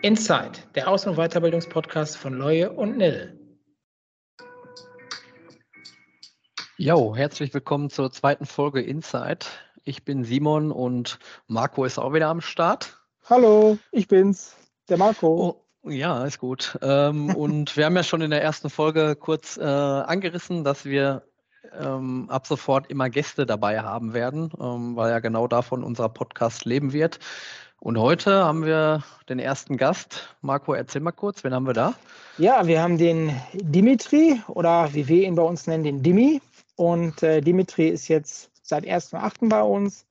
Inside, der Aus- und Weiterbildungspodcast von Leue und Nil. Jo, herzlich willkommen zur zweiten Folge Inside. Ich bin Simon und Marco ist auch wieder am Start. Hallo, ich bin's, der Marco. Oh, ja, ist gut. Ähm, und wir haben ja schon in der ersten Folge kurz äh, angerissen, dass wir ähm, ab sofort immer Gäste dabei haben werden, ähm, weil ja genau davon unser Podcast leben wird. Und heute haben wir den ersten Gast. Marco, erzähl mal kurz, wen haben wir da? Ja, wir haben den Dimitri oder wie wir ihn bei uns nennen, den Dimi. Und äh, Dimitri ist jetzt seit 1.8. bei uns,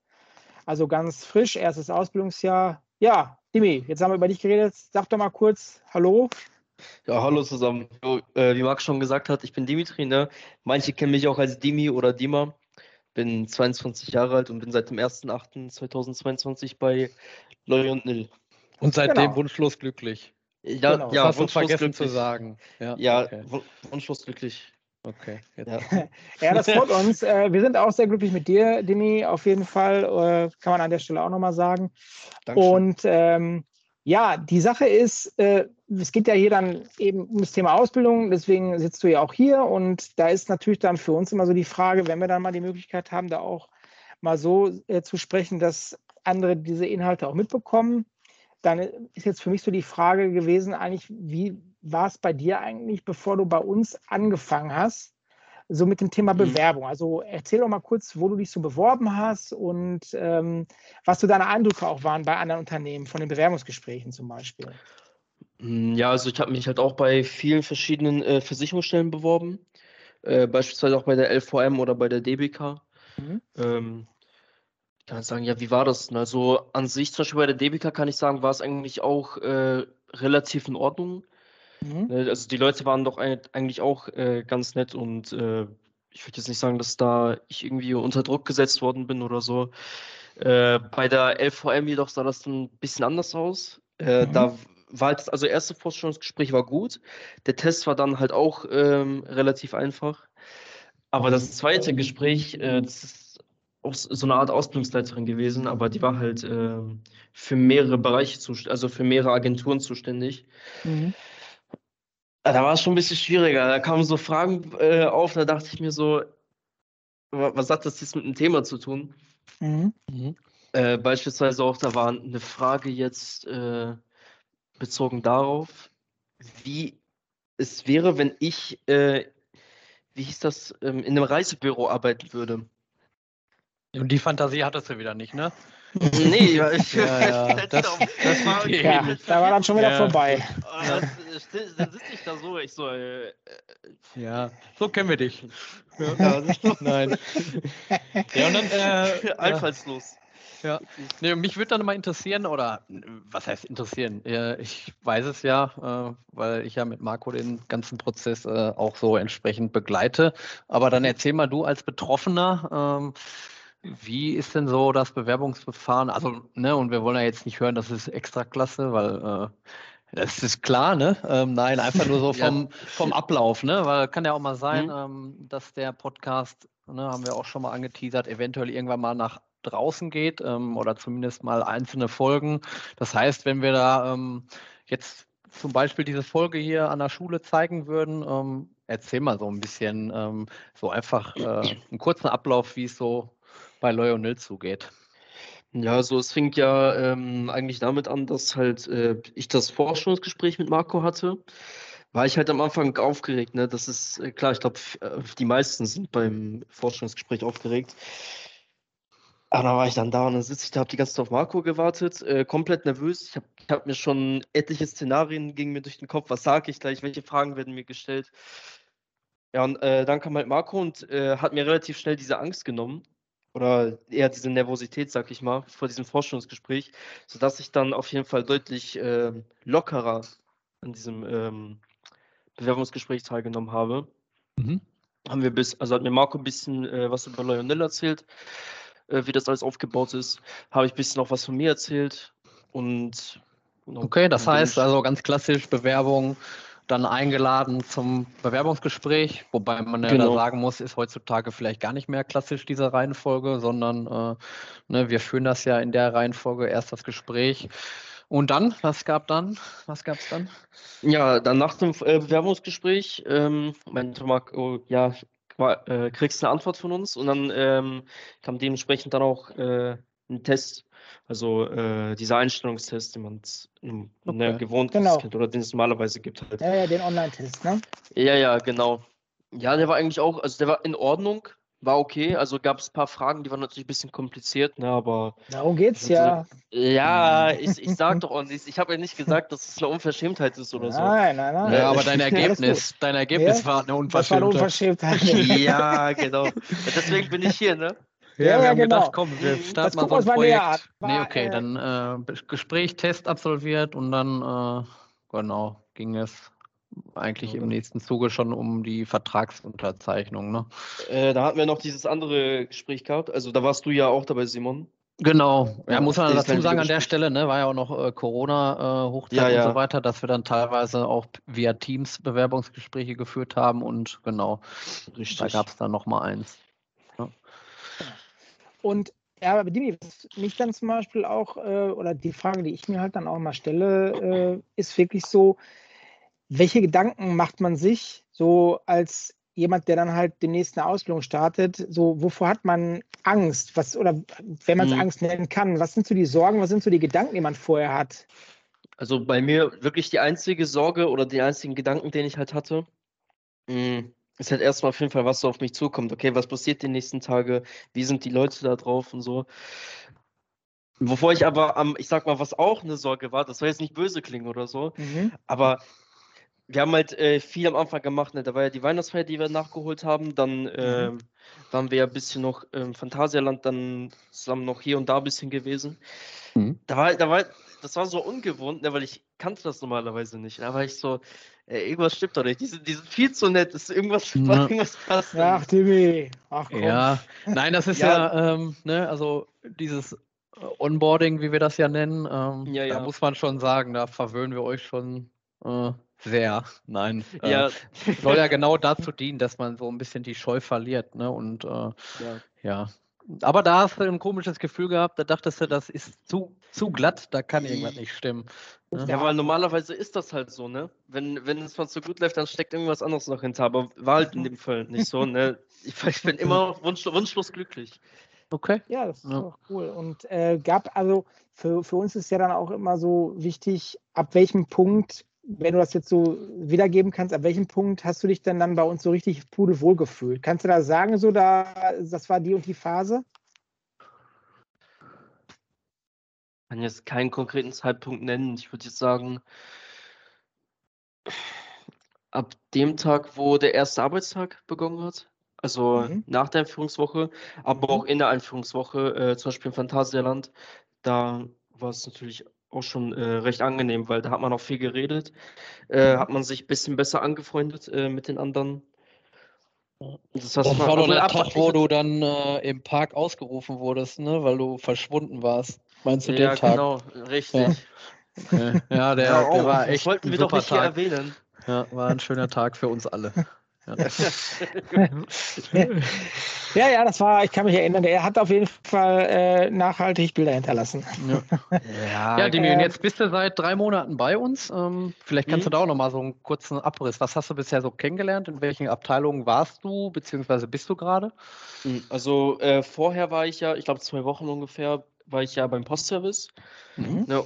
also ganz frisch, erstes Ausbildungsjahr. Ja, Dimi, jetzt haben wir über dich geredet. Sag doch mal kurz Hallo. Ja, hallo zusammen. Äh, wie Marc schon gesagt hat, ich bin Dimitri. Ne? Manche kennen mich auch als Dimi oder Dima. Bin 22 Jahre alt und bin seit dem 1.8.2022 bei Loy und Nil. Und seitdem genau. wunschlos glücklich. Ja, genau. ja das hast du vergessen glücklich. zu sagen. Ja, ja okay. wunschlos glücklich. Okay. Ja. ja. das freut uns. Äh, wir sind auch sehr glücklich mit dir, Dimi, auf jeden Fall. Äh, kann man an der Stelle auch nochmal sagen. Dankeschön. Und ähm, ja, die Sache ist, äh, es geht ja hier dann eben um das Thema Ausbildung, deswegen sitzt du ja auch hier und da ist natürlich dann für uns immer so die Frage, wenn wir dann mal die Möglichkeit haben, da auch mal so äh, zu sprechen, dass andere diese Inhalte auch mitbekommen, dann ist jetzt für mich so die Frage gewesen, eigentlich, wie war es bei dir eigentlich, bevor du bei uns angefangen hast? So mit dem Thema mhm. Bewerbung. Also erzähl doch mal kurz, wo du dich so beworben hast und ähm, was so deine Eindrücke auch waren bei anderen Unternehmen, von den Bewerbungsgesprächen zum Beispiel. Mm, ja, also ich habe mich halt auch bei vielen verschiedenen äh, Versicherungsstellen beworben, äh, beispielsweise auch bei der LVM oder bei der DBK. Mhm. Ähm, ich kann sagen, ja, wie war das? Also an sich, zum Beispiel bei der DBK kann ich sagen, war es eigentlich auch äh, relativ in Ordnung. Mhm. Ne, also die Leute waren doch eigentlich auch äh, ganz nett und äh, ich würde jetzt nicht sagen, dass da ich irgendwie unter Druck gesetzt worden bin oder so. Äh, bei der LVM jedoch sah das dann ein bisschen anders aus. Äh, mhm. Da war halt, also erste Vorstellungsgespräch war gut. Der Test war dann halt auch ähm, relativ einfach. Aber das zweite Gespräch, äh, das ist auch so eine Art Ausbildungsleiterin gewesen, aber die war halt äh, für mehrere Bereiche, also für mehrere Agenturen zuständig. Mhm. Da war es schon ein bisschen schwieriger. Da kamen so Fragen äh, auf, da dachte ich mir so, was hat das jetzt mit dem Thema zu tun? Mhm. Mhm. Äh, beispielsweise auch, da war eine Frage jetzt äh, bezogen darauf, wie es wäre, wenn ich, äh, wie hieß das, ähm, in einem Reisebüro arbeiten würde. Und die Fantasie hattest du wieder nicht, ne? Nee, ich, ja, ja. Das, das war ja, da war dann schon wieder ja. vorbei. Ja. Dann sitze ich da so, ich so, äh, äh, ja, so kennen wir dich. Ja. Nein. Ja, und dann, äh, einfallslos. Ja, nee, mich würde dann mal interessieren, oder was heißt interessieren? Ich weiß es ja, äh, weil ich ja mit Marco den ganzen Prozess äh, auch so entsprechend begleite. Aber dann erzähl mal du als Betroffener, ähm, wie ist denn so das Bewerbungsverfahren? Also, ne, und wir wollen ja jetzt nicht hören, das ist Extraklasse, weil äh, das ist klar, ne? Ähm, nein, einfach nur so vom, ja. vom Ablauf, ne? Weil kann ja auch mal sein, mhm. ähm, dass der Podcast, ne, haben wir auch schon mal angeteasert, eventuell irgendwann mal nach draußen geht ähm, oder zumindest mal einzelne Folgen. Das heißt, wenn wir da ähm, jetzt zum Beispiel diese Folge hier an der Schule zeigen würden, ähm, erzähl mal so ein bisschen, ähm, so einfach äh, einen kurzen Ablauf, wie es so bei Lionel zugeht. Ja, also es fing ja ähm, eigentlich damit an, dass halt äh, ich das Forschungsgespräch mit Marco hatte. War ich halt am Anfang aufgeregt, ne? Das ist äh, klar, ich glaube, äh, die meisten sind beim Forschungsgespräch aufgeregt. Aber dann war ich dann da und dann sitze ich da, habe die ganze Zeit auf Marco gewartet, äh, komplett nervös. Ich habe hab mir schon etliche Szenarien gingen mir durch den Kopf. Was sage ich gleich? Welche Fragen werden mir gestellt? Ja, und äh, dann kam halt Marco und äh, hat mir relativ schnell diese Angst genommen oder eher diese Nervosität, sag ich mal, vor diesem Forschungsgespräch, sodass ich dann auf jeden Fall deutlich äh, lockerer an diesem ähm, Bewerbungsgespräch teilgenommen habe. Mhm. Haben wir bis, also hat mir Marco ein bisschen äh, was über Lionel erzählt, äh, wie das alles aufgebaut ist. Habe ich ein bisschen auch was von mir erzählt und Okay, das heißt also ganz klassisch Bewerbung, dann eingeladen zum Bewerbungsgespräch, wobei man ja genau. sagen muss, ist heutzutage vielleicht gar nicht mehr klassisch diese Reihenfolge, sondern äh, ne, wir führen das ja in der Reihenfolge erst das Gespräch. Und dann, was gab dann? Was gab es dann? Ja, dann nach dem äh, Bewerbungsgespräch ähm, meinte Marc, oh, ja, äh, kriegst eine Antwort von uns und dann ähm, kam dementsprechend dann auch äh, ein Test, also äh, dieser Einstellungstest, den man ne, okay. ne, gewohnt genau. kennt oder den es normalerweise gibt halt. Ja, ja, den Online-Test, ne? Ja, ja, genau. Ja, der war eigentlich auch, also der war in Ordnung, war okay. Also gab es ein paar Fragen, die waren natürlich ein bisschen kompliziert, ne, aber. Darum geht's ja. ja, ich, ich sag doch auch nichts. Ich habe ja nicht gesagt, dass es eine Unverschämtheit ist oder so. Nein, nein, nein. Ja, aber dein Ergebnis, dein Ergebnis ja? war eine Unverschämtheit. War eine Unverschämtheit. ja, genau. Deswegen bin ich hier, ne? Ja, ja, wir haben genau. gedacht, komm, wir starten mal so ein Projekt. Nee, okay, äh, dann äh, Gespräch, Test absolviert und dann, äh, genau, ging es eigentlich im nächsten Zuge schon um die Vertragsunterzeichnung. Ne? Äh, da hatten wir noch dieses andere Gespräch gehabt. Also da warst du ja auch dabei, Simon. Genau, ja, muss man dazu sagen an der Stelle, ne, war ja auch noch äh, Corona-Hochzeit äh, ja, ja. und so weiter, dass wir dann teilweise auch via Teams Bewerbungsgespräche geführt haben und genau, Richtig. da gab es dann nochmal eins. Und ja, aber Dimi, was mich dann zum Beispiel auch, äh, oder die Frage, die ich mir halt dann auch mal stelle, äh, ist wirklich so, welche Gedanken macht man sich so als jemand, der dann halt demnächst eine Ausbildung startet? So, wovor hat man Angst? Was, oder wenn man es mhm. Angst nennen kann, was sind so die Sorgen, was sind so die Gedanken, die man vorher hat? Also bei mir wirklich die einzige Sorge oder die einzigen Gedanken, den ich halt hatte, mm, ist halt erstmal auf jeden Fall, was so auf mich zukommt. Okay, was passiert die nächsten Tage? Wie sind die Leute da drauf und so? Wovor ich aber am, ich sag mal, was auch eine Sorge war, das soll jetzt nicht böse klingen oder so, mhm. aber wir haben halt äh, viel am Anfang gemacht. Ne? Da war ja die Weihnachtsfeier, die wir nachgeholt haben. Dann mhm. äh, waren wir ja ein bisschen noch im Phantasialand, dann zusammen noch hier und da ein bisschen gewesen. Mhm. Da war, da war, das war so ungewohnt, ne? weil ich kannte das normalerweise nicht. Da war ich so, ey, irgendwas stimmt doch nicht. Die sind, die sind viel zu nett. Ist irgendwas, ja. irgendwas passt. Ach, Timmy. Ach, komm. Ja, nein, das ist ja, ja ähm, ne, also dieses äh, Onboarding, wie wir das ja nennen, ähm, ja, da muss man schon sagen, da verwöhnen wir euch schon äh, sehr, nein. Äh, ja. Äh, soll ja genau dazu dienen, dass man so ein bisschen die Scheu verliert, ne? Und äh, ja. Aber da hast du ein komisches Gefühl gehabt, da dachtest du, das ist zu, zu glatt, da kann irgendwas nicht stimmen. Ne? Ja, weil normalerweise ist das halt so, ne? Wenn, wenn es mal zu gut läuft, dann steckt irgendwas anderes noch hinter. Aber war halt in dem Fall nicht so, ne? Ich, ich bin immer wunsch, wunschlos glücklich. Okay. Ja, das ist ja. auch cool. Und äh, gab also für, für uns ist ja dann auch immer so wichtig, ab welchem Punkt wenn du das jetzt so wiedergeben kannst, ab welchem Punkt hast du dich denn dann bei uns so richtig pudelwohl gefühlt? Kannst du da sagen, so da, das war die und die Phase? Ich kann jetzt keinen konkreten Zeitpunkt nennen. Ich würde jetzt sagen, ab dem Tag, wo der erste Arbeitstag begonnen hat, also mhm. nach der Einführungswoche, aber mhm. auch in der Einführungswoche, äh, zum Beispiel im Phantasialand, da war es natürlich auch schon äh, recht angenehm, weil da hat man auch viel geredet, äh, mhm. hat man sich ein bisschen besser angefreundet äh, mit den anderen. Das, war doch der Tag, wo du dann äh, im Park ausgerufen wurdest, ne? weil du verschwunden warst. Meinst du ja, den Tag? genau, richtig. Ja, ja der, ja, der war echt. Das wollten wir doch nicht hier erwähnen. Ja, war ein schöner Tag für uns alle. Ja. ja, das war, ich kann mich erinnern, er hat auf jeden Fall äh, nachhaltig Bilder hinterlassen. Ja, ja, ja Demi, äh, jetzt bist du seit drei Monaten bei uns. Ähm, vielleicht kannst mhm. du da auch nochmal so einen kurzen Abriss. Was hast du bisher so kennengelernt? In welchen Abteilungen warst du, beziehungsweise bist du gerade? Hm, also äh, vorher war ich ja, ich glaube zwei Wochen ungefähr, war ich ja beim Postservice. Mhm. Ja,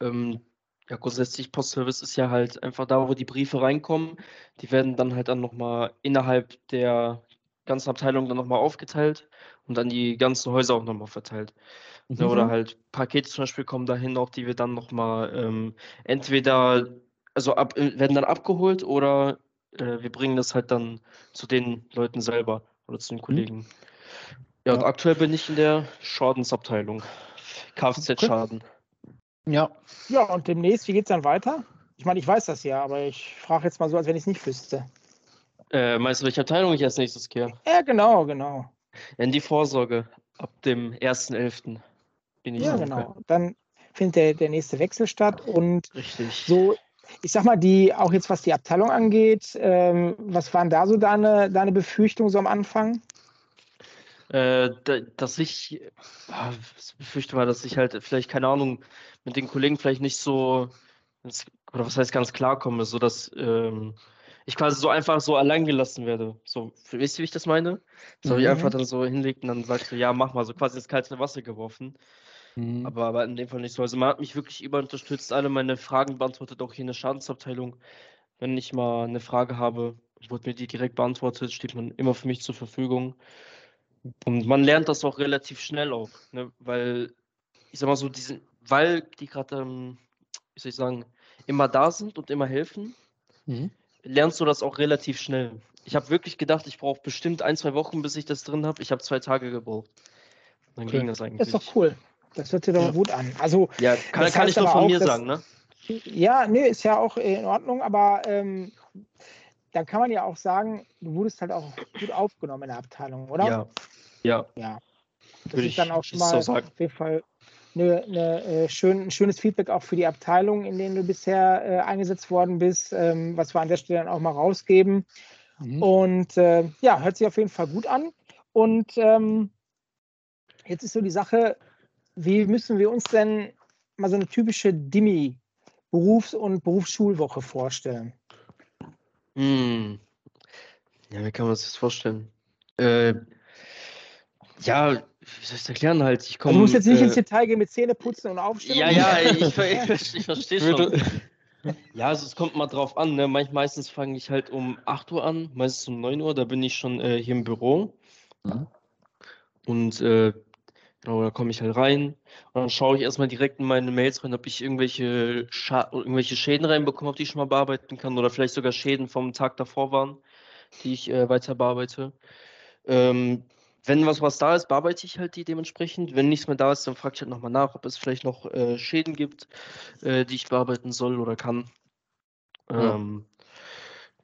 ähm, ja, grundsätzlich Postservice ist ja halt einfach da, wo die Briefe reinkommen. Die werden dann halt dann nochmal innerhalb der ganzen Abteilung dann nochmal aufgeteilt und dann die ganzen Häuser auch nochmal verteilt. Mhm. Oder halt Pakete zum Beispiel kommen dahin auch, die wir dann nochmal ähm, entweder, also ab, äh, werden dann abgeholt oder äh, wir bringen das halt dann zu den Leuten selber oder zu den mhm. Kollegen. Mhm. Ja, und aktuell bin ich in der Schadensabteilung. Kfz-Schaden. Okay. Ja. Ja, und demnächst, wie geht es dann weiter? Ich meine, ich weiß das ja, aber ich frage jetzt mal so, als wenn ich es nicht wüsste. Äh, meinst du, welche Abteilung ich als nächstes gehe? Ja, genau, genau. In die Vorsorge. Ab dem 1.11. bin ich Ja, genau. Dann findet der, der nächste Wechsel statt und Richtig. so, ich sag mal, die, auch jetzt was die Abteilung angeht, ähm, was waren da so deine, deine Befürchtungen so am Anfang? Äh, dass ich, ah, befürchte mal, dass ich halt vielleicht, keine Ahnung, mit den Kollegen vielleicht nicht so, oder was heißt ganz klar komme, so dass ähm, ich quasi so einfach so allein gelassen werde. So, wisst ihr, wie ich das meine? So, mhm. ich einfach dann so hinlegt und dann sagst du, ja, mach mal, so quasi ins kalte Wasser geworfen. Mhm. Aber, aber in dem Fall nicht so. Also man hat mich wirklich über unterstützt, alle meine Fragen beantwortet, auch hier in der Schadensabteilung. Wenn ich mal eine Frage habe, wurde mir die direkt beantwortet, steht man immer für mich zur Verfügung. Und man lernt das auch relativ schnell auch, ne? weil ich sag mal so, diesen, weil die gerade, ähm, wie soll ich sagen, immer da sind und immer helfen, mhm. lernst du das auch relativ schnell. Ich habe wirklich gedacht, ich brauche bestimmt ein, zwei Wochen, bis ich das drin habe. Ich habe zwei Tage gebraucht. Dann okay. ging das eigentlich. Das ist doch cool. Das hört sich doch gut an. Also, ja, kann, kann ich nur von auch, mir sagen, ne? Ja, nee, ist ja auch in Ordnung, aber ähm, dann kann man ja auch sagen, du wurdest halt auch gut aufgenommen in der Abteilung, oder? Ja. Ja. ja. Das Würde ist dann auch schon mal so auf jeden Fall eine, eine, äh, schön, ein schönes Feedback auch für die Abteilung, in denen du bisher äh, eingesetzt worden bist, ähm, was wir an der Stelle dann auch mal rausgeben. Mhm. Und äh, ja, hört sich auf jeden Fall gut an. Und ähm, jetzt ist so die Sache, wie müssen wir uns denn mal so eine typische Dimi Berufs- und Berufsschulwoche vorstellen? Hm. Ja, wie kann man sich das vorstellen? Äh, ja, wie soll ich das erklären halt? Ich komm, also du musst jetzt nicht äh, ins Detail gehen mit Zähneputzen und Aufstehen. Ja, ja, ich, ich, ich verstehe schon. Ja, also es kommt mal drauf an. Ne? Manch, meistens fange ich halt um 8 Uhr an, meistens um 9 Uhr, da bin ich schon äh, hier im Büro. Mhm. Und äh, genau, da komme ich halt rein und dann schaue ich erstmal direkt in meine Mails rein, ob ich irgendwelche, Scha irgendwelche Schäden reinbekomme, auf die ich schon mal bearbeiten kann oder vielleicht sogar Schäden vom Tag davor waren, die ich äh, weiter bearbeite. Ähm, wenn was, was da ist, bearbeite ich halt die dementsprechend. Wenn nichts mehr da ist, dann frage ich halt nochmal nach, ob es vielleicht noch äh, Schäden gibt, äh, die ich bearbeiten soll oder kann. Ja. Ähm,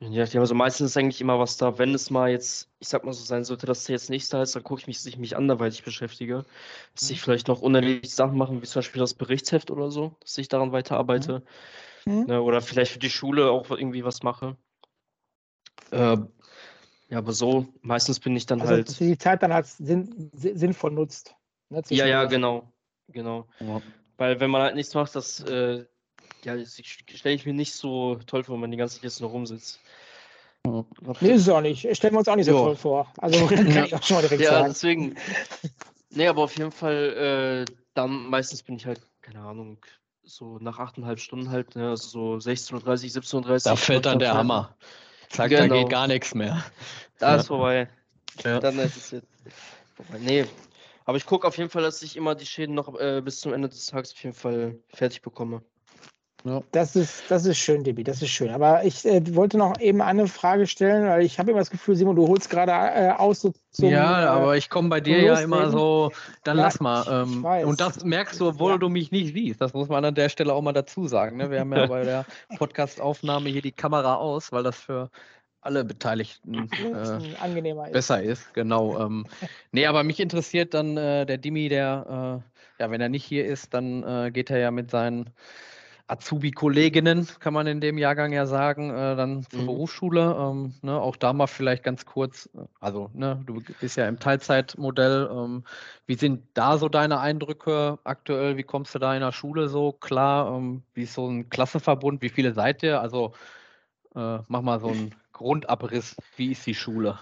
ja, also meistens ist eigentlich immer was da. Wenn es mal jetzt, ich sag mal so sein sollte, dass der jetzt nicht da ist, dann gucke ich mich, dass ich mich anderweitig beschäftige. Dass ich mhm. vielleicht noch unerledigte Sachen mache, wie zum Beispiel das Berichtsheft oder so, dass ich daran weiterarbeite. Mhm. Ja, oder vielleicht für die Schule auch irgendwie was mache. Äh, ja, aber so, meistens bin ich dann also, halt. Dass du die Zeit dann halt sinn, sinnvoll nutzt. Ne, ja, ja, genau. Genau. Ja. Weil wenn man halt nichts macht, das, äh, ja, stelle ich mir nicht so toll vor, wenn man die ganze Zeit jetzt nur rumsitzt. Ja. Nee, ist es auch nicht. Stellen wir uns auch nicht so jo. toll vor. Also kann ich auch schon mal direkt ja, sagen. Ja, deswegen. Nee, aber auf jeden Fall, äh, dann meistens bin ich halt, keine Ahnung, so nach 8,5 Stunden halt, ne, also so 16.30 17.30 Da fällt dann der Hammer. Zack, genau. da geht gar nichts mehr. Da ist vorbei. Ja. Dann ist es jetzt vorbei. Nee. Aber ich gucke auf jeden Fall, dass ich immer die Schäden noch äh, bis zum Ende des Tages auf jeden Fall fertig bekomme. Ja. Das, ist, das ist schön, Debbie, das ist schön. Aber ich äh, wollte noch eben eine Frage stellen, weil ich habe immer das Gefühl, Simon, du holst gerade äh, aus so zum, Ja, äh, aber ich komme bei dir ja immer so, dann ja, lass mal. Ähm, und das merkst du, obwohl ja. du mich nicht siehst. Das muss man an der Stelle auch mal dazu sagen. Ne? Wir haben ja bei der Podcast-Aufnahme hier die Kamera aus, weil das für alle Beteiligten äh, besser ist. Genau. Ähm, nee, aber mich interessiert dann äh, der Dimi, der, äh, ja, wenn er nicht hier ist, dann äh, geht er ja mit seinen Azubi-Kolleginnen, kann man in dem Jahrgang ja sagen, äh, dann zur mhm. Berufsschule. Ähm, ne, auch da mal vielleicht ganz kurz, äh, also ne, du bist ja im Teilzeitmodell. Ähm, wie sind da so deine Eindrücke aktuell? Wie kommst du da in der Schule so klar? Ähm, wie ist so ein Klassenverbund? Wie viele seid ihr? Also äh, mach mal so einen Grundabriss. Wie ist die Schule?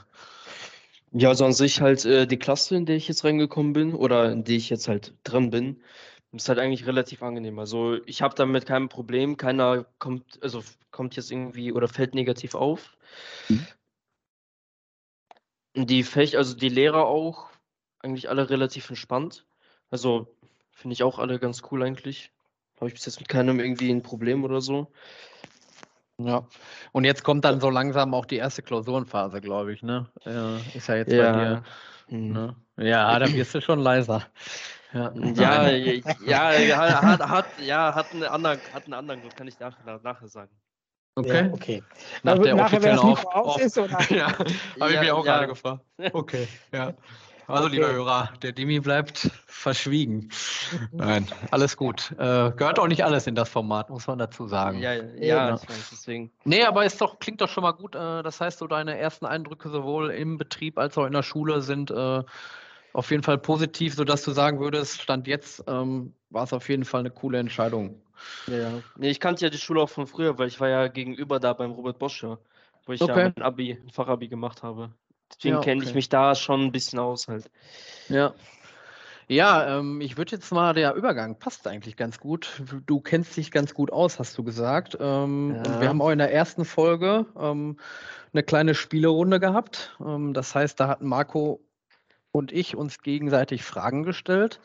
Ja, also an sich halt äh, die Klasse, in der ich jetzt reingekommen bin oder in der ich jetzt halt drin bin ist halt eigentlich relativ angenehm. Also ich habe damit kein Problem. Keiner kommt, also kommt jetzt irgendwie oder fällt negativ auf. Mhm. Die Fächer, also die Lehrer auch, eigentlich alle relativ entspannt. Also finde ich auch alle ganz cool eigentlich. Habe ich bis jetzt mit keinem irgendwie ein Problem oder so. Ja, und jetzt kommt dann so langsam auch die erste Klausurenphase, glaube ich, ne? ist ja jetzt ja. bei dir. Mhm. Ne? Ja, da wirst du schon leiser. Ja, ja, ja, ja, hat, hat, ja, hat, einen anderen, hat einen anderen Grund, kann ich nachher, nachher sagen. Okay. Ja, okay. Nach der nachher, offiziellen Auf, auf, ist, oder? ja, habe ich ja, mich auch ja. gerade gefragt. Okay, ja. Also, okay. lieber Hörer, der Demi bleibt verschwiegen. Nein, alles gut. Äh, gehört auch nicht alles in das Format, muss man dazu sagen. Ja, ja, ja ich weiß, deswegen. Nee, aber es doch, klingt doch schon mal gut. Äh, das heißt, so deine ersten Eindrücke sowohl im Betrieb als auch in der Schule sind äh, auf jeden Fall positiv, sodass du sagen würdest, Stand jetzt ähm, war es auf jeden Fall eine coole Entscheidung. Ja. Nee, ich kannte ja die Schule auch von früher, weil ich war ja gegenüber da beim Robert Bosch, wo ich okay. ja mein Abi, ein Fachabi gemacht habe. Deswegen ja, kenne ich mich da schon ein bisschen aus halt. Ja. Ja, ähm, ich würde jetzt mal, der Übergang passt eigentlich ganz gut. Du kennst dich ganz gut aus, hast du gesagt. Ähm, ja. Wir haben auch in der ersten Folge ähm, eine kleine Spielerunde gehabt. Ähm, das heißt, da hatten Marco und ich uns gegenseitig Fragen gestellt.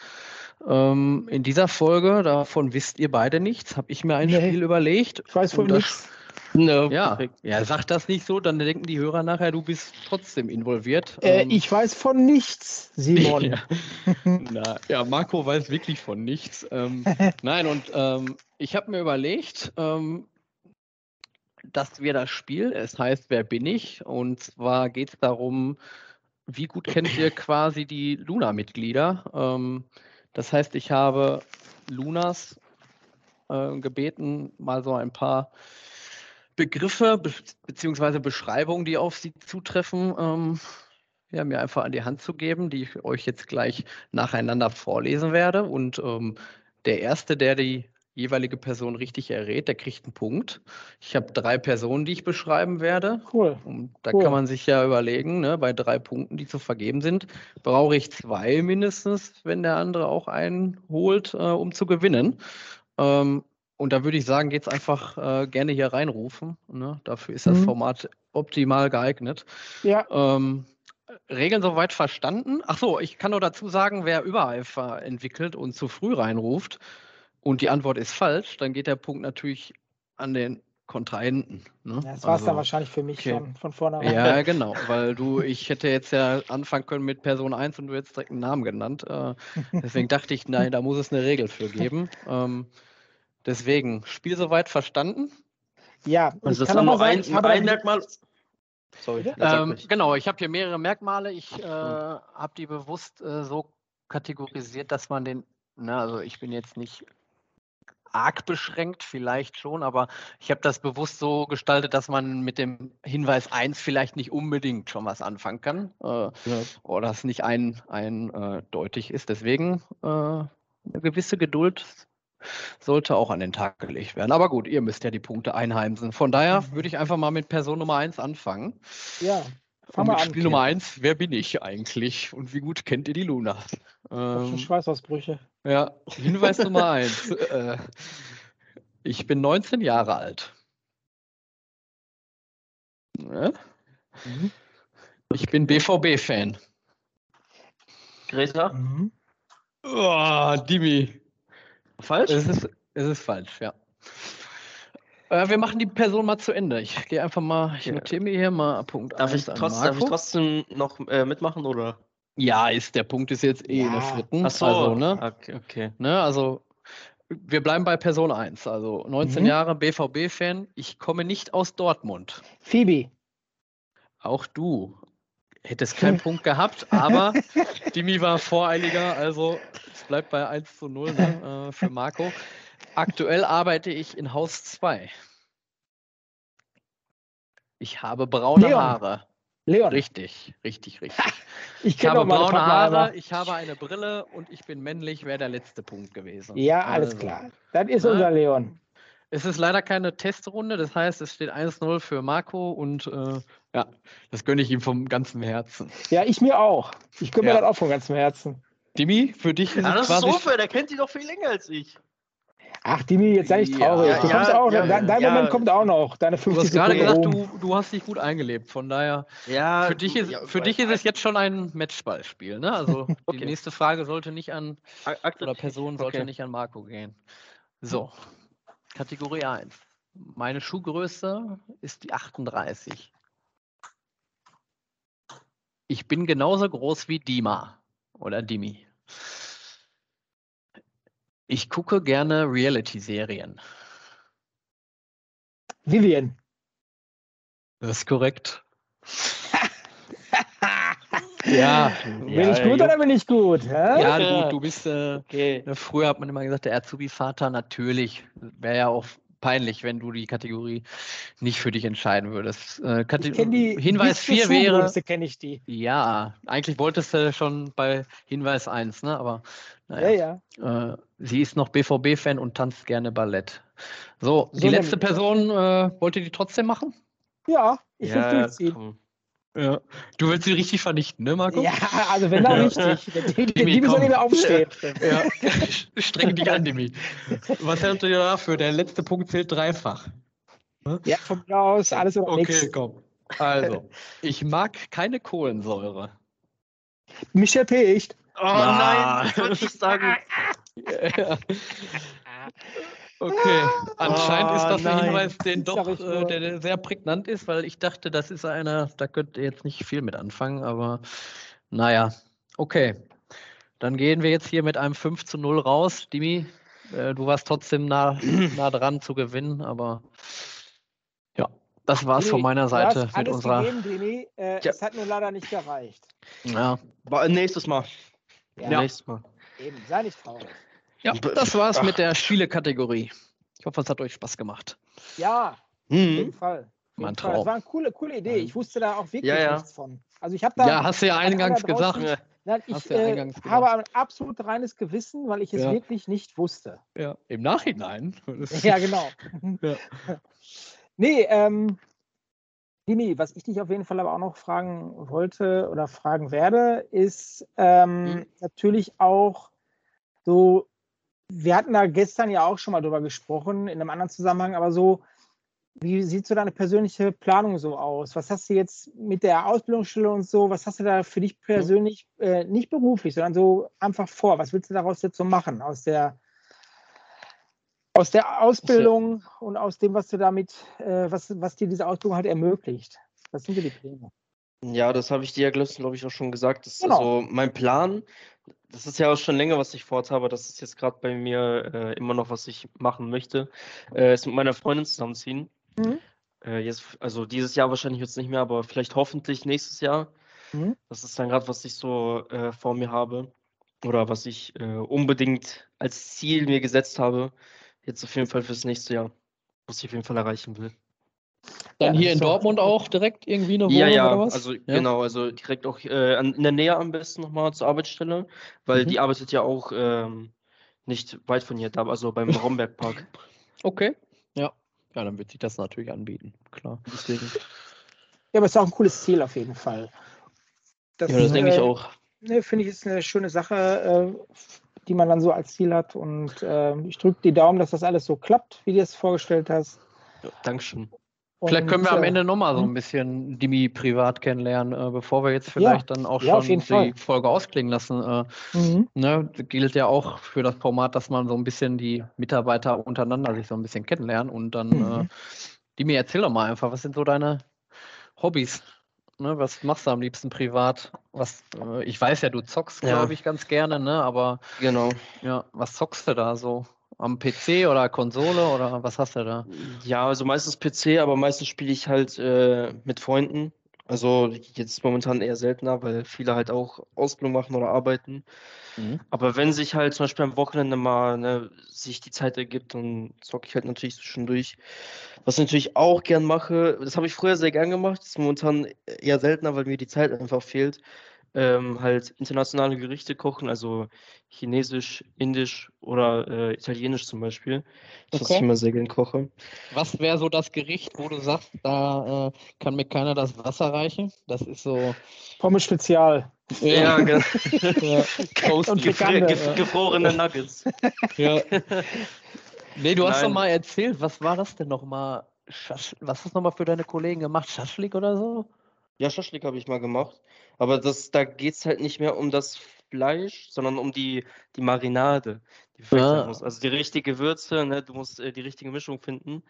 Ähm, in dieser Folge, davon wisst ihr beide nichts, habe ich mir ein nee. Spiel überlegt. Ich weiß von nichts. No, ja, ja, sag das nicht so, dann denken die Hörer nachher, du bist trotzdem involviert. Äh, ähm, ich weiß von nichts, Simon. ja. Na, ja, Marco weiß wirklich von nichts. Ähm, nein, und ähm, ich habe mir überlegt, ähm, dass wir das Spiel, es heißt Wer bin ich? Und zwar geht es darum, wie gut kennt ihr quasi die Luna-Mitglieder? Ähm, das heißt, ich habe Lunas äh, gebeten, mal so ein paar Begriffe be beziehungsweise Beschreibungen, die auf sie zutreffen, ähm, ja, mir einfach an die Hand zu geben, die ich euch jetzt gleich nacheinander vorlesen werde. Und ähm, der Erste, der die jeweilige Person richtig errät, der kriegt einen Punkt. Ich habe drei Personen, die ich beschreiben werde. Cool. Und da cool. kann man sich ja überlegen, ne, bei drei Punkten, die zu vergeben sind, brauche ich zwei mindestens, wenn der andere auch einen holt, äh, um zu gewinnen. Ähm, und da würde ich sagen, geht es einfach äh, gerne hier reinrufen. Ne? Dafür ist das mhm. Format optimal geeignet. Ja. Ähm, Regeln soweit verstanden? Ach so, ich kann nur dazu sagen, wer Übereifer entwickelt und zu früh reinruft und die Antwort ist falsch, dann geht der Punkt natürlich an den Kontrahenten. Ne? Ja, das war es also, dann wahrscheinlich für mich okay. schon von vornherein. Ja, genau, weil du, ich hätte jetzt ja anfangen können mit Person 1 und du hättest direkt einen Namen genannt. Äh, deswegen dachte ich, nein, da muss es eine Regel für geben. Ähm, Deswegen, Spiel soweit verstanden? Ja, also das kann nur ein, sagen, ein Merkmal. Sorry. Ähm, genau, ich habe hier mehrere Merkmale. Ich äh, habe die bewusst äh, so kategorisiert, dass man den, na, also ich bin jetzt nicht arg beschränkt, vielleicht schon, aber ich habe das bewusst so gestaltet, dass man mit dem Hinweis 1 vielleicht nicht unbedingt schon was anfangen kann äh, ja. oder es nicht eindeutig ein, äh, ist. Deswegen äh, eine gewisse Geduld sollte auch an den Tag gelegt werden. Aber gut, ihr müsst ja die Punkte einheimsen. Von daher mhm. würde ich einfach mal mit Person Nummer 1 anfangen. Ja. Fang mal an, Spiel Nummer 1, wer bin ich eigentlich und wie gut kennt ihr die Luna? Ähm, Schweißausbrüche. Ja, Hinweis Nummer 1. Äh, ich bin 19 Jahre alt. Ja? Mhm. Ich bin BVB-Fan. Greta? Mhm. Oh, Dimi. Falsch? Es ist, es ist falsch, ja. Äh, wir machen die Person mal zu Ende. Ich gehe einfach mal, ich notiere mir hier mal Punkt darf 1 ich, trotz, darf ich trotzdem noch äh, mitmachen, oder? Ja, ist, der Punkt ist jetzt eh ja. in der vierten. Ach so. Also, ne? Okay, okay. Ne, also, wir bleiben bei Person 1. Also 19 mhm. Jahre BVB-Fan. Ich komme nicht aus Dortmund. Phoebe. Auch du hättest keinen Punkt gehabt, aber Dimi war voreiliger, also es bleibt bei 1 zu 0 ne, äh, für Marco. Aktuell arbeite ich in Haus 2. Ich habe braune Leon. Haare. Leon. Richtig, richtig, richtig. ich, ich habe braune Haare, ich habe eine Brille und ich bin männlich, wäre der letzte Punkt gewesen. Ja, alles also, klar. Das ist ne? unser Leon. Es ist leider keine Testrunde, das heißt, es steht 1-0 für Marco und äh, ja, das gönne ich ihm vom ganzen Herzen. Ja, ich mir auch. Ich gönne ja. mir das auch vom ganzen Herzen. Dimi, für dich ist ja, das quasi... ist so fair, der kennt die doch viel länger als ich. Ach, Dimi, jetzt sei ich traurig. Ja, du kommst ja, auch, dein, Moment kommt auch noch. Deine 50 Du hast gerade gesagt, du, du hast dich gut eingelebt. Von daher, ja, für dich ist, für dich ist es jetzt schon ein Matchballspiel. Ne? Also okay. die nächste Frage sollte nicht an, oder Person sollte okay. nicht an Marco gehen. So, Kategorie 1. Meine Schuhgröße ist die 38. Ich bin genauso groß wie Dima oder Dimi. Ich gucke gerne Reality-Serien. Vivian. Das ist korrekt. ja. Bin ja, ich gut ja, oder bin ich gut? Ja, ja du, du bist. Äh, okay. Früher hat man immer gesagt, der Azubi-Vater, natürlich. Wäre ja auch peinlich, wenn du die Kategorie nicht für dich entscheiden würdest. Äh, die Hinweis bis zur 4 wäre. Kenne ich die. Ja, eigentlich wolltest du schon bei Hinweis 1, ne? Aber Ja, naja. ja. Äh, sie ist noch BVB-Fan und tanzt gerne Ballett. So, So die letzte. Person, äh, wollte die trotzdem machen? Ja, ich will Ja, durchziehen. komm. Ja. Du willst sie richtig vernichten, ne, Marco? Ja, also wenn dann Ja. richtig. Der, der, der Liebe soll mehr aufstehen. Ja, streng dich an, Demi. Was hältst du dir dafür? Der letzte Punkt zählt dreifach. Ja, von mir aus alles oder Okay, nichts. komm. Also, ich mag keine Kohlensäure. Michel Pecht. Oh Ah. nein, das wollte ich sagen. Ja. Okay, anscheinend ist Oh, das ein. Hinweis, den doch, äh, der, der sehr prägnant ist, weil ich dachte, das ist einer, da könnt ihr jetzt nicht viel mit anfangen, aber naja, okay. Dann gehen wir jetzt hier mit einem 5 zu 0 raus. Dimi, äh, du warst trotzdem nah, nah dran zu gewinnen, aber ja, das war's von Dimi, meiner du Seite hast mit alles unserer. gegeben, Dimi. Äh, Ja. Es hat nur leider nicht gereicht. Ja, Ba- Nächstes Mal. Ja. Nächstes Mal. Eben, sei nicht traurig. Ja, das war's Ach. mit der Spielekategorie. Ich hoffe, es hat euch Spaß gemacht. Ja, auf jeden Mhm. Fall. Auf Mein jeden Fall. Das Traum. war eine coole, coole Idee. Ich wusste da auch wirklich Ja, ja. nichts von. Also ich habe da. Ja, hast du ja eingangs gesagt. Nein, hast ich du ja äh, eingangs gesagt. habe ein absolut reines Gewissen, weil ich es Ja. wirklich nicht wusste. Ja, im Nachhinein. Ja, genau. Ja. Nee, ähm, Dimi, was ich dich auf jeden Fall aber auch noch fragen wollte oder fragen werde, ist ähm, Mhm. natürlich auch so, wir hatten da gestern ja auch schon mal drüber gesprochen, in einem anderen Zusammenhang, aber so, wie sieht so deine persönliche Planung so aus? Was hast du jetzt mit der Ausbildungsstelle und so, was hast du da für dich persönlich, äh, nicht beruflich, sondern so einfach vor? Was willst du daraus jetzt so machen? Aus der, aus der Ausbildung und aus dem, was du damit, äh, was, was dir diese Ausbildung halt ermöglicht. Was sind dir die Pläne? Ja, das habe ich dir ja glaube ich, auch schon gesagt. Das ist Genau. also mein Plan. Das ist ja auch schon länger, was ich vorhabe. Das ist jetzt gerade bei mir äh, immer noch, was ich machen möchte. Äh, ist mit meiner Freundin zusammenziehen. Mhm. Äh, jetzt, also dieses Jahr wahrscheinlich jetzt nicht mehr, aber vielleicht hoffentlich nächstes Jahr. Mhm. Das ist dann gerade, was ich so äh, vor mir habe. Oder was ich äh, unbedingt als Ziel mir gesetzt habe. Jetzt auf jeden Fall fürs nächste Jahr. Was ich auf jeden Fall erreichen will. Dann Ja, hier das in Dortmund auch direkt irgendwie eine Wohnung Ja, ja, oder was? also genau, also direkt auch äh, an, in der Nähe am besten nochmal zur Arbeitsstelle, weil Mhm. die arbeitet ja auch ähm, nicht weit von hier, da, also beim Rombergpark. Okay, ja. Ja, dann wird sich das natürlich anbieten, klar. Deswegen. Ja, aber es ist auch ein cooles Ziel auf jeden Fall. Ja, das denke ich äh, auch. Ne, Finde ich, ist eine schöne Sache, äh, die man dann so als Ziel hat. Und äh, ich drücke die Daumen, dass das alles so klappt, wie du es vorgestellt hast. Ja, Dankeschön. Vielleicht können wir am äh, Ende nochmal so hm? ein bisschen Dimi privat kennenlernen, äh, bevor wir jetzt vielleicht dann auch ja, schon die Fall. Folge ausklingen lassen. Äh, Mhm. ne, das gilt ja auch für das Format, dass man so ein bisschen die Mitarbeiter untereinander sich so ein bisschen kennenlernen und dann, Mhm. äh, Dimi, erzähl doch mal einfach, was sind so deine Hobbys? Ne, was machst du am liebsten privat? Was, äh, ich weiß ja, du zockst, Ja. glaube ich, ganz gerne, ne? Aber Genau. ja, was zockst du da so? Am PC oder Konsole oder was hast du da? Ja, also meistens PC, aber meistens spiele ich halt äh, mit Freunden. Also jetzt momentan eher seltener, weil viele halt auch Ausbildung machen oder arbeiten. Aber wenn sich halt zum Beispiel am Wochenende mal ne, sich die Zeit ergibt, dann zocke ich halt natürlich zwischendurch. Was ich natürlich auch gern mache, das habe ich früher sehr gern gemacht, ist momentan eher seltener, weil mir die Zeit einfach fehlt. Ähm, halt internationale Gerichte kochen, also Chinesisch, Indisch oder äh, Italienisch zum Beispiel. Das, was ich Okay. immer sehr gern koche. Was wäre so das Gericht, wo du sagst, da äh, kann mir keiner das Wasser reichen? Das ist so. Pommes Spezial. Ja, genau. ja. Und Gefri Bekannte, gef ja. gefrorene Nuggets. ja. Nee, du hast doch Nein. mal erzählt, was war das denn nochmal? Was hast du nochmal für deine Kollegen gemacht? Schaschlik oder so? Ja, Schaschlik habe ich mal gemacht. Aber das, da geht es halt nicht mehr um das Fleisch, sondern um die, die Marinade, die perfekt Ah. Also die richtige Würze, ne? Du musst äh, die richtige Mischung finden.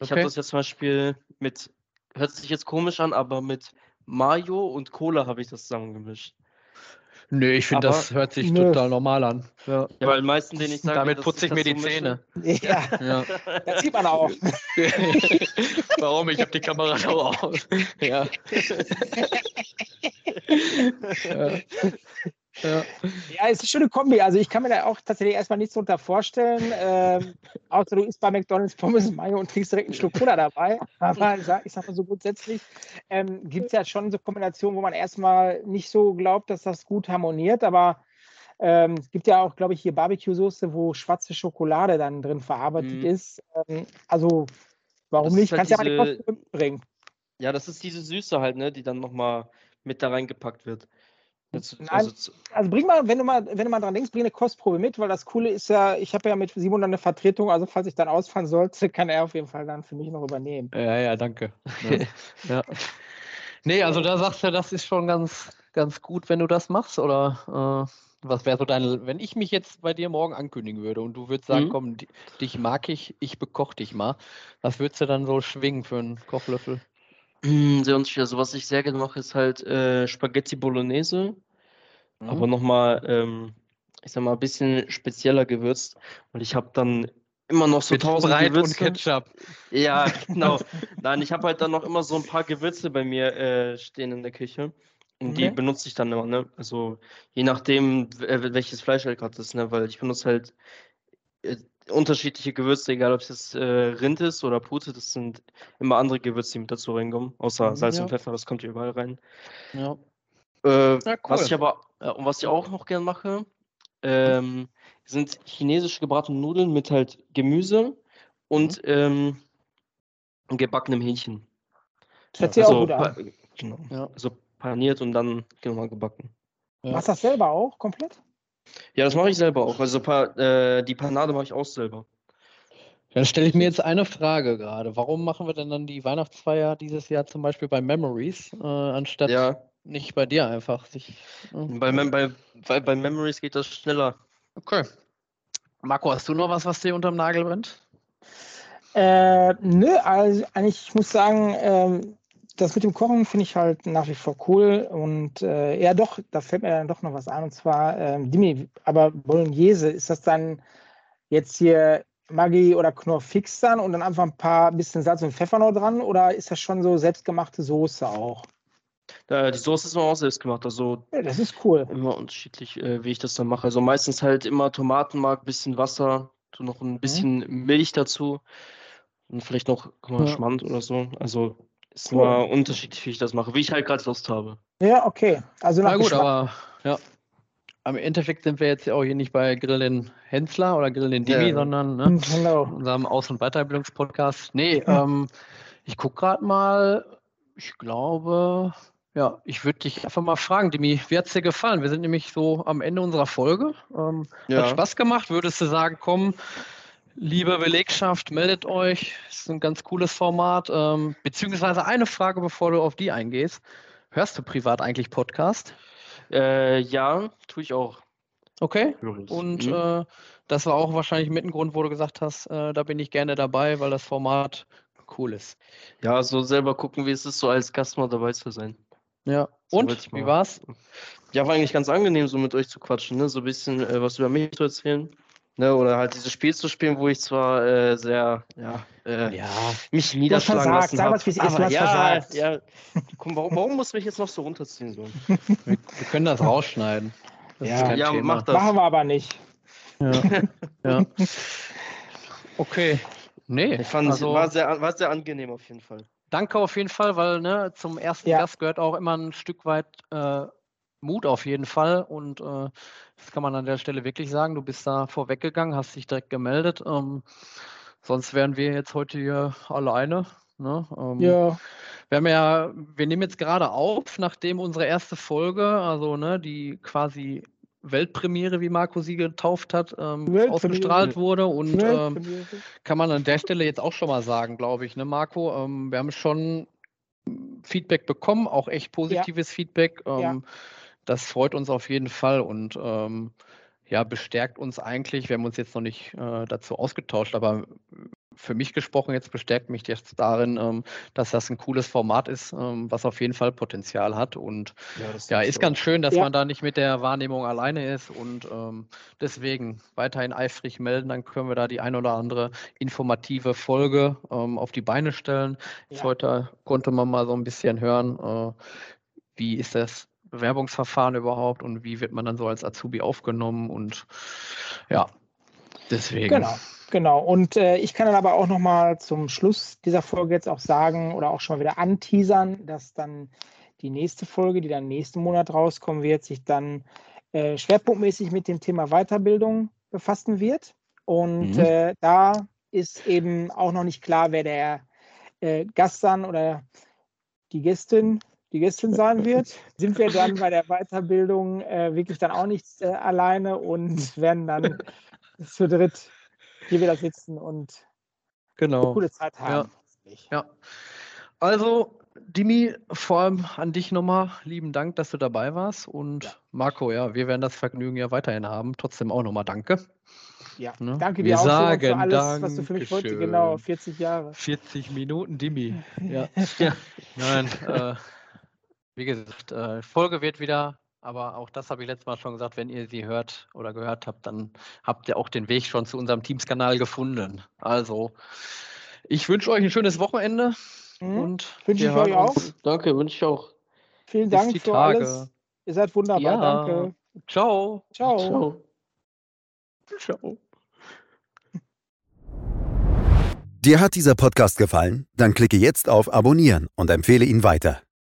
Ich habe Okay. das jetzt zum Beispiel mit, hört sich jetzt komisch an, aber mit Mayo und Cola habe ich das zusammengemischt. Nee, ich finde, das hört sich Nö. total normal an. Ja. Ja, weil die meisten, denen ich sage, Damit putze ich mir die so Zähne. Ja, Ja. das sieht man auch. Warum? Ich habe die Kamera noch aus. Ja. ja. Ja. ja, es ist eine schöne Kombi. Also ich kann mir da auch tatsächlich erstmal nichts darunter vorstellen. Ähm, außer du isst bei McDonalds Pommes Mayo und trinkst direkt einen Schluck Cola dabei. Aber ich sag, ich sag mal so grundsätzlich ähm, gibt es ja schon so Kombinationen, wo man erstmal nicht so glaubt, dass das gut harmoniert. Aber ähm, es gibt ja auch, glaube ich, hier Barbecue-Soße, wo schwarze Schokolade dann drin verarbeitet mm. ist. Ähm, also warum nicht? Halt Kannst ja mal die Kosten mitbringen. Ja, das ist diese Süße halt, ne, die dann nochmal mit da reingepackt wird. Jetzt, Nein, also, also, bring mal, wenn du mal, wenn du mal dran denkst, bring eine Kostprobe mit, weil das Coole ist ja, ich habe ja mit Simon dann eine Vertretung, also falls ich dann ausfallen sollte, kann er auf jeden Fall dann für mich noch übernehmen. Ja, ja, danke. ja. ja. Nee, also da sagst du, das ist schon ganz, ganz gut, wenn du das machst, oder äh, was wäre so deine, wenn ich mich jetzt bei dir morgen ankündigen würde und du würdest sagen, mhm. komm, dich mag ich, ich bekoch dich mal, was würdest du dann so schwingen für einen Kochlöffel? Hm, sehr unsicher. Also was ich sehr gerne mache, ist halt äh, Spaghetti Bolognese. Mhm. Aber nochmal, ähm, ich sag mal, ein bisschen spezieller gewürzt. Und ich habe dann immer noch so Mit tausend Breit Gewürze. und Ketchup. Ja, genau. Nein, ich habe halt dann noch immer so ein paar Gewürze bei mir äh, stehen in der Küche. Und okay. die benutze ich dann immer, ne? Also je nachdem, welches Fleisch halt gerade ist, ne? Weil ich benutze halt äh, unterschiedliche Gewürze, egal ob es jetzt äh, Rind ist oder Pute, das sind immer andere Gewürze, die mit dazu reinkommen, außer mhm, Salz ja. und Pfeffer, das kommt hier überall rein. Ja. Äh, ja, cool. Was ich aber, äh, und was ich auch noch gerne mache, ähm, sind chinesische gebratene Nudeln mit halt Gemüse und mhm. ähm, gebackenem Hähnchen. Das hört sich also, auch gut an. Genau. Ja. Also paniert und dann genau gebacken. Ja. Machst du das selber auch komplett? Ja, das mache ich selber auch. Also äh, die Panade mache ich auch selber. Dann stelle ich mir jetzt eine Frage gerade. Warum machen wir denn dann die Weihnachtsfeier dieses Jahr zum Beispiel bei Memories, äh, anstatt ja. nicht bei dir einfach? Sich, äh, bei, bei, bei, bei Memories geht das schneller. Okay. Marco, hast du noch was, was dir unterm Nagel brennt? Äh, nö, also eigentlich, ich muss sagen, ähm, das mit dem Kochen finde ich halt nach wie vor cool. Und äh, ja, doch, da fällt mir dann doch noch was ein. Und zwar, ähm, Dimi, aber Bolognese, ist das dann jetzt hier Maggi oder Knorr fix dann und dann einfach ein paar bisschen Salz und Pfeffer noch dran? Oder ist das schon so selbstgemachte Soße auch? Äh, die Soße ist immer auch selbst gemacht. Also ja, das ist cool. Immer unterschiedlich, äh, wie ich das dann mache. Also meistens halt immer Tomatenmark, bisschen Wasser, noch ein mhm. bisschen mhm. Milch dazu und vielleicht noch mal, ja. Schmand oder so. Also ist cool. immer unterschiedlich, wie ich das mache, wie ich halt gerade Lust habe. Ja, okay. Also nach Na gut, aber ja. Am Endeffekt sind wir jetzt ja auch hier nicht bei Grillin Hensler oder Grillin Dimi, ja. sondern ne, genau. unserem Aus- und Weiterbildungspodcast. Nee, ja. ähm, ich gucke gerade mal, ich glaube, ja, ich würde dich einfach mal fragen, Dimi, wie hat es dir gefallen? Wir sind nämlich so am Ende unserer Folge. Ähm, ja. Hat Spaß gemacht. Würdest du sagen, komm, Liebe Belegschaft, meldet euch. Das ist ein ganz cooles Format. Ähm, beziehungsweise eine Frage, bevor du auf die eingehst. Hörst du privat eigentlich Podcast? Äh, ja, tue ich auch. Okay. Und mhm. äh, das war auch wahrscheinlich mit ein Grund, wo du gesagt hast, äh, da bin ich gerne dabei, weil das Format cool ist. Ja, so selber gucken, wie es ist, so als Gast mal dabei zu sein. Ja. So Und wie war's? Ja, war eigentlich ganz angenehm, so mit euch zu quatschen, ne? So ein bisschen äh, was über mich zu erzählen. Ne, oder halt dieses Spiel zu spielen, wo ich zwar äh, sehr, ja, äh, ja, mich niederschlagen versagt, lassen habe. Sag was, wie es ist, ja, ja, komm, warum, warum muss mich jetzt noch so runterziehen? So? Wir, wir können das rausschneiden. Das ja, ja mach das. Machen wir aber nicht. Ja. ja. Okay. Nee. Ich fand also, war sehr, war sehr angenehm auf jeden Fall. Danke auf jeden Fall, weil ne, zum ersten ja. Gast gehört auch immer ein Stück weit äh, Mut auf jeden Fall. Und äh, das kann man an der Stelle wirklich sagen. Du bist da vorweggegangen, hast dich direkt gemeldet. Ähm, sonst wären wir jetzt heute hier alleine. Ne? Ähm, ja. Wir haben ja, wir nehmen jetzt gerade auf, nachdem unsere erste Folge, also ne, die quasi Weltpremiere, wie Marco sie getauft hat, ähm, ausgestrahlt wurde. Und ähm, kann man an der Stelle jetzt auch schon mal sagen, glaube ich, ne, Marco? Ähm, wir haben schon Feedback bekommen, auch echt positives ja. Feedback. Ja. Das freut uns auf jeden Fall und ähm, ja, bestärkt uns eigentlich. Wir haben uns jetzt noch nicht äh, dazu ausgetauscht, aber für mich gesprochen jetzt bestärkt mich jetzt darin, ähm, dass das ein cooles Format ist, ähm, was auf jeden Fall Potenzial hat. Und ja, ja ist so. ganz schön, dass ja. man da nicht mit der Wahrnehmung alleine ist. Und ähm, deswegen weiterhin eifrig melden, dann können wir da die ein oder andere informative Folge ähm, auf die Beine stellen. Ja. Heute konnte man mal so ein bisschen hören, äh, wie ist das Werbungsverfahren überhaupt und wie wird man dann so als Azubi aufgenommen und ja, deswegen. Genau. Genau, und äh, ich kann dann aber auch nochmal zum Schluss dieser Folge jetzt auch sagen oder auch schon mal wieder anteasern, dass dann die nächste Folge, die dann nächsten Monat rauskommen wird, sich dann äh, schwerpunktmäßig mit dem Thema Weiterbildung befassen wird. Und mhm. äh, da ist eben auch noch nicht klar, wer der äh, Gast dann oder die Gästin, die Gästin sein wird. Sind wir dann bei der Weiterbildung äh, wirklich dann auch nicht äh, alleine und werden dann zu dritt hier wieder sitzen und genau. eine coole Zeit haben. Ja. ja. Also Dimi, vor allem an dich nochmal lieben Dank, dass du dabei warst. Und ja. Marco, ja, wir werden das Vergnügen ja weiterhin haben. Trotzdem auch nochmal danke. Ja, ne? danke dir wir auch sagen, für alles, was du für mich heute, genau, 40 Jahre. 40 Minuten, Dimi. Ja. ja. Nein, äh, wie gesagt, äh, Folge wird wieder, aber auch das habe ich letztes Mal schon gesagt, wenn ihr sie hört oder gehört habt, dann habt ihr auch den Weg schon zu unserem Teams-Kanal gefunden. Also, ich wünsche euch ein schönes Wochenende. Mhm. Und wünsche ich euch auch. Danke, wünsche ich auch. Vielen Dank für Tage. alles. Ihr seid wunderbar. Ja. Danke. Ciao. Ciao. Ciao. Ciao. Dir hat dieser Podcast gefallen? Dann klicke jetzt auf Abonnieren und empfehle ihn weiter.